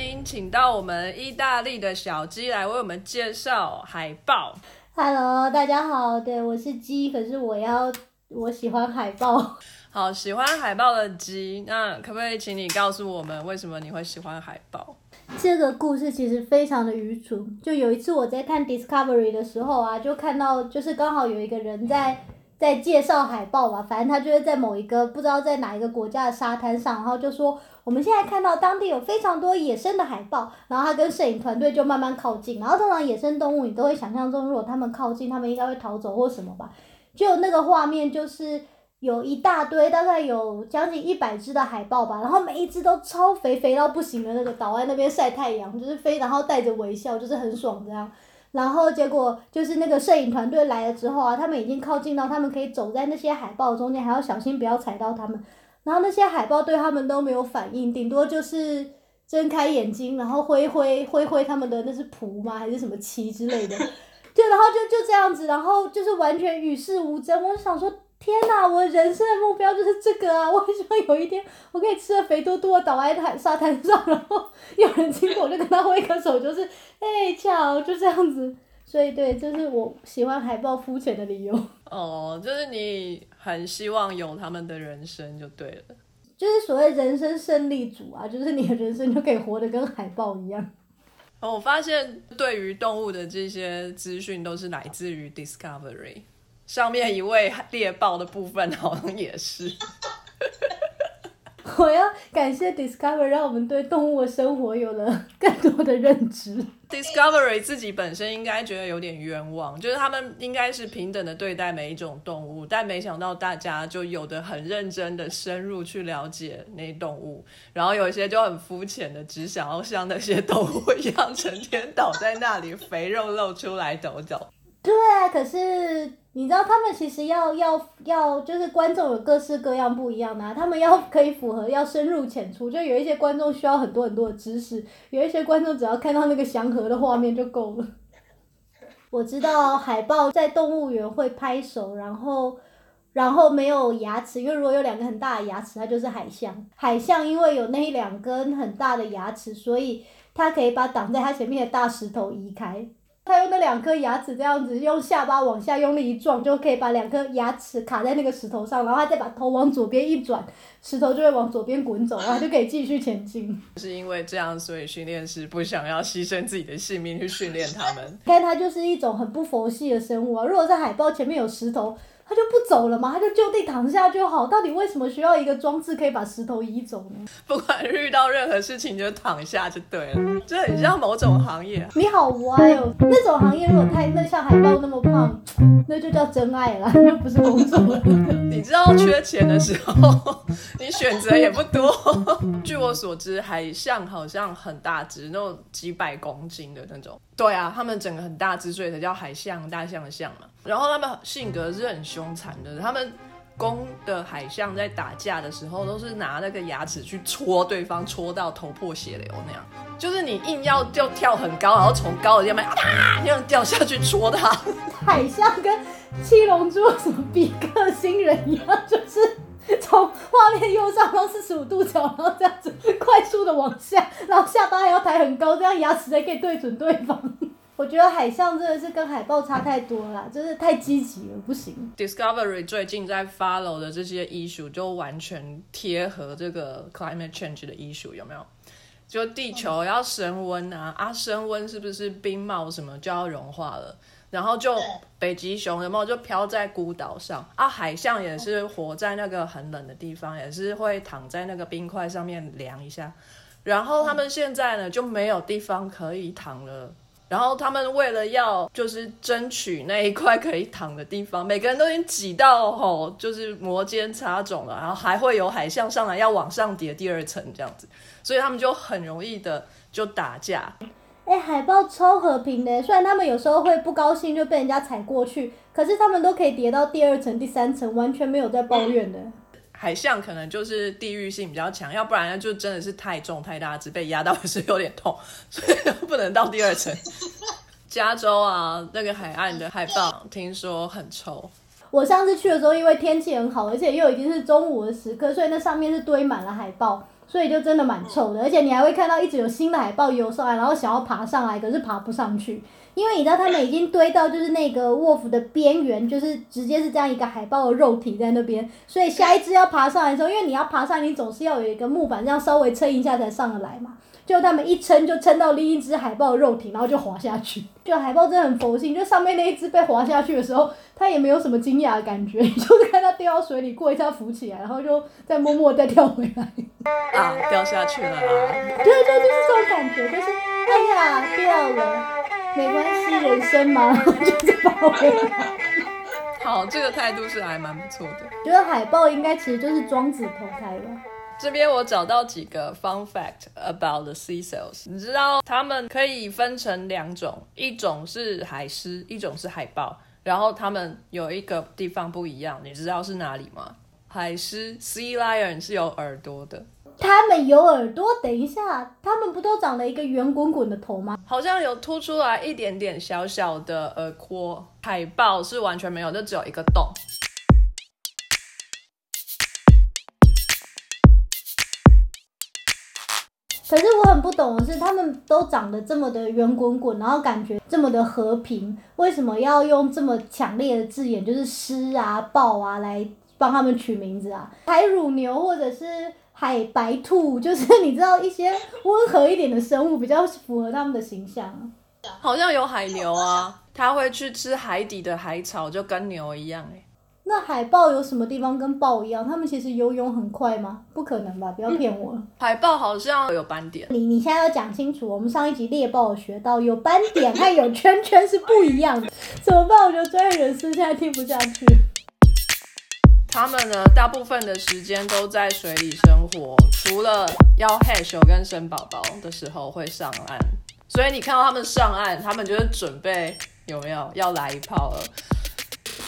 迎请到我们意大利的小鸡来为我们介绍海豹。Hello，大家好，对我是鸡，可是我要我喜欢海豹。好，喜欢海豹的鸡，那可不可以请你告诉我们为什么你会喜欢海豹？这个故事其实非常的愚蠢。就有一次我在看 Discovery 的时候啊，就看到就是刚好有一个人在 在介绍海豹吧，反正他就是在某一个不知道在哪一个国家的沙滩上，然后就说我们现在看到当地有非常多野生的海豹，然后他跟摄影团队就慢慢靠近，然后通常野生动物你都会想象中，如果他们靠近，他们应该会逃走或什么吧，就那个画面就是。有一大堆，大概有将近一百只的海豹吧，然后每一只都超肥，肥到不行的那个，倒在那边晒太阳，就是飞，然后带着微笑，就是很爽这样。然后结果就是那个摄影团队来了之后啊，他们已经靠近到，他们可以走在那些海豹中间，还要小心不要踩到它们。然后那些海豹对他们都没有反应，顶多就是睁开眼睛，然后挥挥挥挥他们的那是蹼吗？还是什么旗之类的？就然后就就这样子，然后就是完全与世无争。我就想说。天呐，我人生的目标就是这个啊！我很希望有一天我可以吃的肥嘟嘟的倒在海沙滩上，然后有人经过我就跟他挥个手，就是哎巧，就这样子。所以对，这是我喜欢海豹肤浅的理由。哦，就是你很希望有他们的人生就对了，就是所谓人生胜利组啊，就是你的人生就可以活得跟海豹一样。哦，我发现对于动物的这些资讯都是来自于 Discovery。上面一位猎豹的部分好像也是。我要感谢 Discovery，让我们对动物的生活有了更多的认知。Discovery 自己本身应该觉得有点冤枉，就是他们应该是平等的对待每一种动物，但没想到大家就有的很认真的深入去了解那些动物，然后有一些就很肤浅的，只想要像那些动物一样，成天倒在那里，肥肉露出来抖抖。对啊，可是你知道他们其实要要要，就是观众有各式各样不一样的、啊，他们要可以符合要深入浅出，就有一些观众需要很多很多的知识，有一些观众只要看到那个祥和的画面就够了。我知道海豹在动物园会拍手，然后然后没有牙齿，因为如果有两个很大的牙齿，它就是海象。海象因为有那一两根很大的牙齿，所以它可以把挡在它前面的大石头移开。他用那两颗牙齿这样子，用下巴往下用力一撞，就可以把两颗牙齿卡在那个石头上，然后他再把头往左边一转，石头就会往左边滚走，然后就可以继续前进。是因为这样，所以训练师不想要牺牲自己的性命去训练他们。看它就是一种很不佛系的生物啊！如果在海豹前面有石头，它就不走了嘛，他就就地躺下就好。到底为什么需要一个装置可以把石头移走呢？不管遇到任何事情就躺下就对了，这很像某种行业、啊。你好歪哦！那种行业如果太那像海豹那么胖，那就叫真爱了，那不是工作了。你知道缺钱的时候，你选择也不多。据我所知，海象好像很大只，那种几百公斤的那种。对啊，他们整个很大只，所以才叫海象，大象的象嘛。然后他们性格是很凶残的，他们公的海象在打架的时候，都是拿那个牙齿去戳对方，戳到头破血流那样。就是你硬要就跳很高，然后从高的地方啊那样掉下去戳他。海象跟七龙珠什么比克星人一样，就是。从画面右上方四十五度角，然后这样子快速的往下，然后下巴还要抬很高，这样牙齿才可以对准对方。我觉得海象真的是跟海豹差太多了，就是太积极了，不行。Discovery 最近在 follow 的这些艺术就完全贴合这个 climate change 的艺术有没有？就地球要升温啊，啊升温是不是冰帽什么就要融化了？然后就北极熊有没有就飘在孤岛上啊？海象也是活在那个很冷的地方，也是会躺在那个冰块上面凉一下。然后他们现在呢就没有地方可以躺了。然后他们为了要就是争取那一块可以躺的地方，每个人都已经挤到吼，就是摩肩擦踵了。然后还会有海象上来要往上叠第二层这样子，所以他们就很容易的就打架。哎、海豹超和平的，虽然他们有时候会不高兴就被人家踩过去，可是他们都可以叠到第二层、第三层，完全没有在抱怨的。海象可能就是地域性比较强，要不然就真的是太重太大只，被压到也 是有点痛，所以不能到第二层。加州啊，那个海岸的海豹 听说很臭。我上次去的时候，因为天气很好，而且又已经是中午的时刻，所以那上面是堆满了海豹。所以就真的蛮臭的，而且你还会看到一直有新的海豹游上来，然后想要爬上来，可是爬不上去，因为你知道他们已经堆到就是那个卧服的边缘，就是直接是这样一个海豹的肉体在那边，所以下一只要爬上来的时候，因为你要爬上，你总是要有一个木板这样稍微撑一下才上得来嘛。就他们一撑就撑到另一只海豹的肉体，然后就滑下去。就海豹真的很佛性，就上面那一只被滑下去的时候，它也没有什么惊讶的感觉，就是看它掉到水里，过一下浮起来，然后就再默默再跳回来。啊，掉下去了啦！对对，就是这种感觉，就是哎呀掉了，没关系，人生嘛，就是跑回来。好，这个态度是还蛮不错的。觉得海豹应该其实就是庄子投胎吧。这边我找到几个 fun fact about the sea cells。你知道它们可以分成两种，一种是海狮，一种是海豹。然后它们有一个地方不一样，你知道是哪里吗？海狮 sea lion 是有耳朵的，它们有耳朵。等一下，它们不都长了一个圆滚滚的头吗？好像有凸出来一点点小小的耳廓。海豹是完全没有，就只有一个洞。可是我很不懂的是，他们都长得这么的圆滚滚，然后感觉这么的和平，为什么要用这么强烈的字眼，就是狮啊、豹啊来帮他们取名字啊？海乳牛或者是海白兔，就是你知道一些温和一点的生物，比较符合他们的形象。好像有海牛啊，它会去吃海底的海草，就跟牛一样哎。那海豹有什么地方跟豹一样？他们其实游泳很快吗？不可能吧！不要骗我。海豹好像有斑点。你你现在要讲清楚，我们上一集猎豹学到有斑点和有圈圈是不一样的。怎么办？我觉得专业人士现在听不下去。他们呢，大部分的时间都在水里生活，除了要 hatch 跟生宝宝的时候会上岸。所以你看到他们上岸，他们就是准备有没有要来一炮了。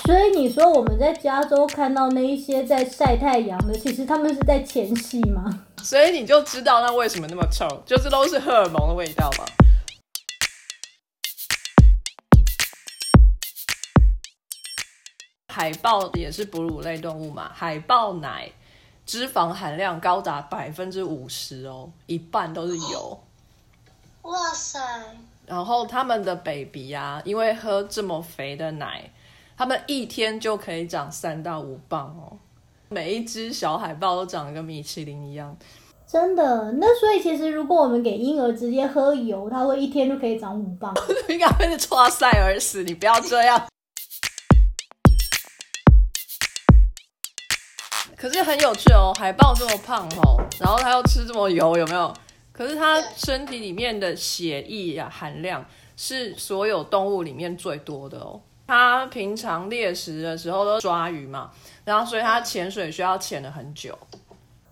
所以你说我们在加州看到那一些在晒太阳的，其实他们是在前戏吗？所以你就知道那为什么那么臭，就是都是荷尔蒙的味道吧。海豹也是哺乳类动物嘛，海豹奶脂肪含量高达百分之五十哦，一半都是油。哇塞！然后他们的 baby 啊，因为喝这么肥的奶。他们一天就可以长三到五磅哦，每一只小海豹都长得跟米其林一样，真的。那所以其实如果我们给婴儿直接喝油，它会一天就可以长五磅。应该会是抓塞而死，你不要这样。可是很有趣哦，海豹这么胖哦，然后它又吃这么油，有没有？可是它身体里面的血液呀含量是所有动物里面最多的哦。它平常猎食的时候都抓鱼嘛，然后所以它潜水需要潜了很久。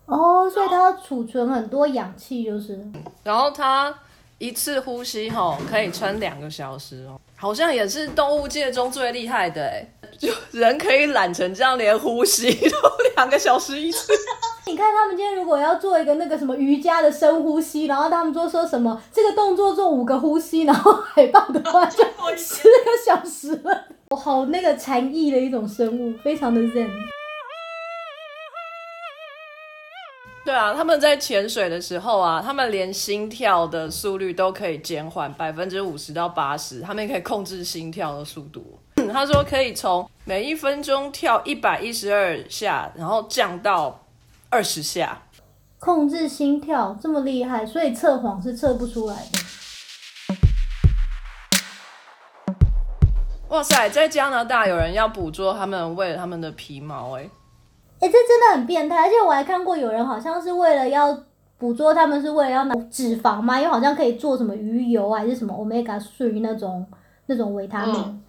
哦，所以它要储存很多氧气，就是。然后他一次呼吸吼可以撑两个小时哦，好像也是动物界中最厉害的哎，就人可以懒成这样，连呼吸都两个小时一次。你看他们今天如果要做一个那个什么瑜伽的深呼吸，然后他们说说什么这个动作做五个呼吸，然后海豹的话就十个小时了。我好那个禅意的一种生物，非常的 zen。对啊，他们在潜水的时候啊，他们连心跳的速率都可以减缓百分之五十到八十，他们可以控制心跳的速度。他说可以从每一分钟跳一百一十二下，然后降到。二十下，控制心跳这么厉害，所以测谎是测不出来的。哇塞，在加拿大有人要捕捉他们为了他们的皮毛，哎，哎，这真的很变态。而且我还看过有人好像是为了要捕捉他们，是为了要拿脂肪嘛，因为好像可以做什么鱼油还是什么 omega three 那种那种维他命。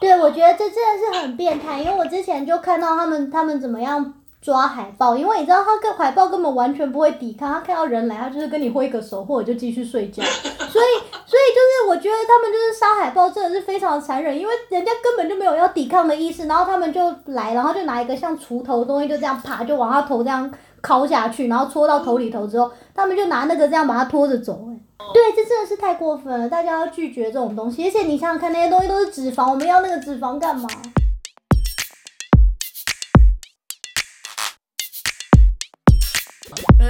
对，我觉得这真的是很变态，因为我之前就看到他们他们怎么样。抓海豹，因为你知道，它跟海豹根本完全不会抵抗，它看到人来，它就是跟你挥个手，或者就继续睡觉。所以，所以就是我觉得他们就是杀海豹，真的是非常残忍，因为人家根本就没有要抵抗的意思，然后他们就来，然后就拿一个像锄头的东西，就这样啪就往他头这样敲下去，然后戳到头里头之后，他们就拿那个这样把它拖着走。哎，对，这真的是太过分了，大家要拒绝这种东西。而且你想想看，那些东西都是脂肪，我们要那个脂肪干嘛？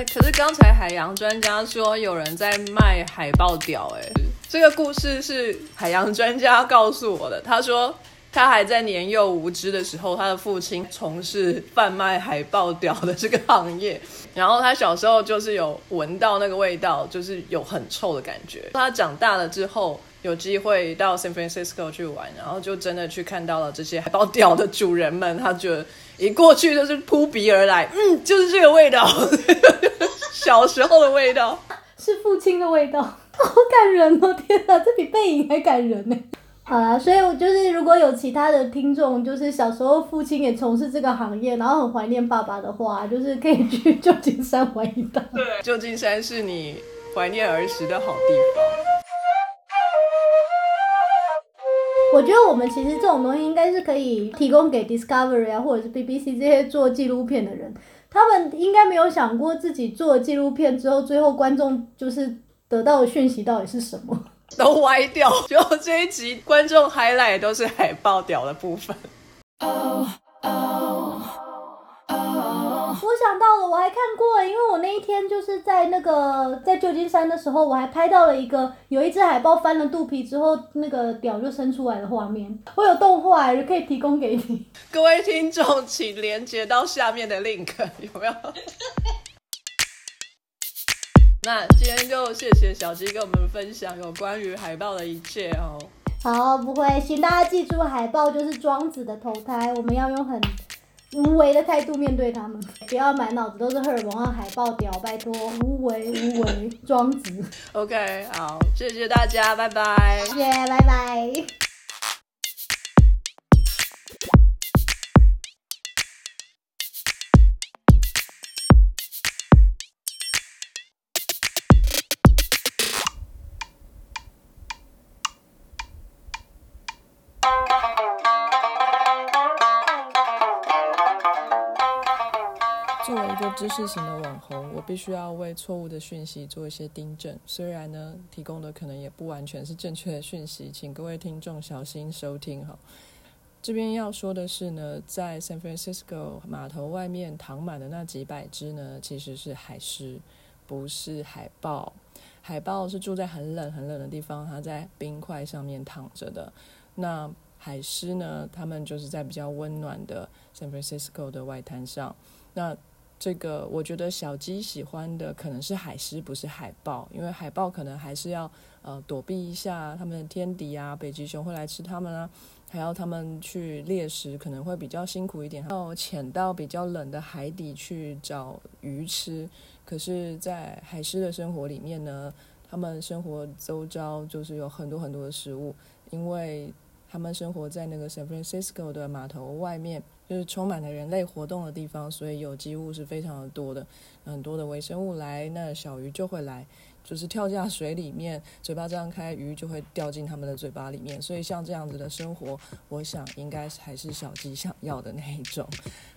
可是刚才海洋专家说有人在卖海豹屌，哎，这个故事是海洋专家告诉我的。他说他还在年幼无知的时候，他的父亲从事贩卖海豹屌的这个行业，然后他小时候就是有闻到那个味道，就是有很臭的感觉。他长大了之后。有机会到 San Francisco 去玩，然后就真的去看到了这些海豹屌的主人们，他觉得一过去就是扑鼻而来，嗯，就是这个味道，小时候的味道，是父亲的味道，好感人哦！天哪，这比背影还感人呢。好啦，所以我就是如果有其他的听众，就是小时候父亲也从事这个行业，然后很怀念爸爸的话，就是可以去旧金山玩一趟。对，旧金山是你怀念儿时的好地方。我觉得我们其实这种东西应该是可以提供给 Discovery 啊，或者是 BBC 这些做纪录片的人，他们应该没有想过自己做纪录片之后，最后观众就是得到的讯息到底是什么，都歪掉。就这一集观众 highlight 都是海报屌的部分。我想到了，我还看过，因为我那一天就是在那个在旧金山的时候，我还拍到了一个有一只海豹翻了肚皮之后，那个屌就伸出来的画面。我有动画，可以提供给你。各位听众，请连接到下面的 link，有没有？那今天就谢谢小鸡跟我们分享有关于海豹的一切哦。好，不会，请大家记住，海豹就是庄子的投胎，我们要用很。无为的态度面对他们，不要满脑子都是荷尔蒙和海豹屌，拜托，无为无为，庄子。OK，好，谢谢大家，拜拜。谢谢，拜拜。知识型的网红，我必须要为错误的讯息做一些订正。虽然呢，提供的可能也不完全是正确的讯息，请各位听众小心收听哈。这边要说的是呢，在 San Francisco 码头外面躺满的那几百只呢，其实是海狮，不是海豹。海豹是住在很冷很冷的地方，它在冰块上面躺着的。那海狮呢，它们就是在比较温暖的 San Francisco 的外滩上。那这个我觉得小鸡喜欢的可能是海狮，不是海豹，因为海豹可能还是要呃躲避一下它们的天敌啊，北极熊会来吃它们啊，还要它们去猎食，可能会比较辛苦一点，要潜到比较冷的海底去找鱼吃。可是，在海狮的生活里面呢，他们生活周遭就是有很多很多的食物，因为他们生活在那个 San Francisco 的码头外面。就是充满了人类活动的地方，所以有机物是非常的多的，很多的微生物来，那小鱼就会来，就是跳下水里面，嘴巴张开，鱼就会掉进他们的嘴巴里面。所以像这样子的生活，我想应该还是小鸡想要的那一种。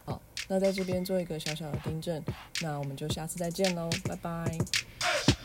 好，那在这边做一个小小的订正，那我们就下次再见喽，拜拜。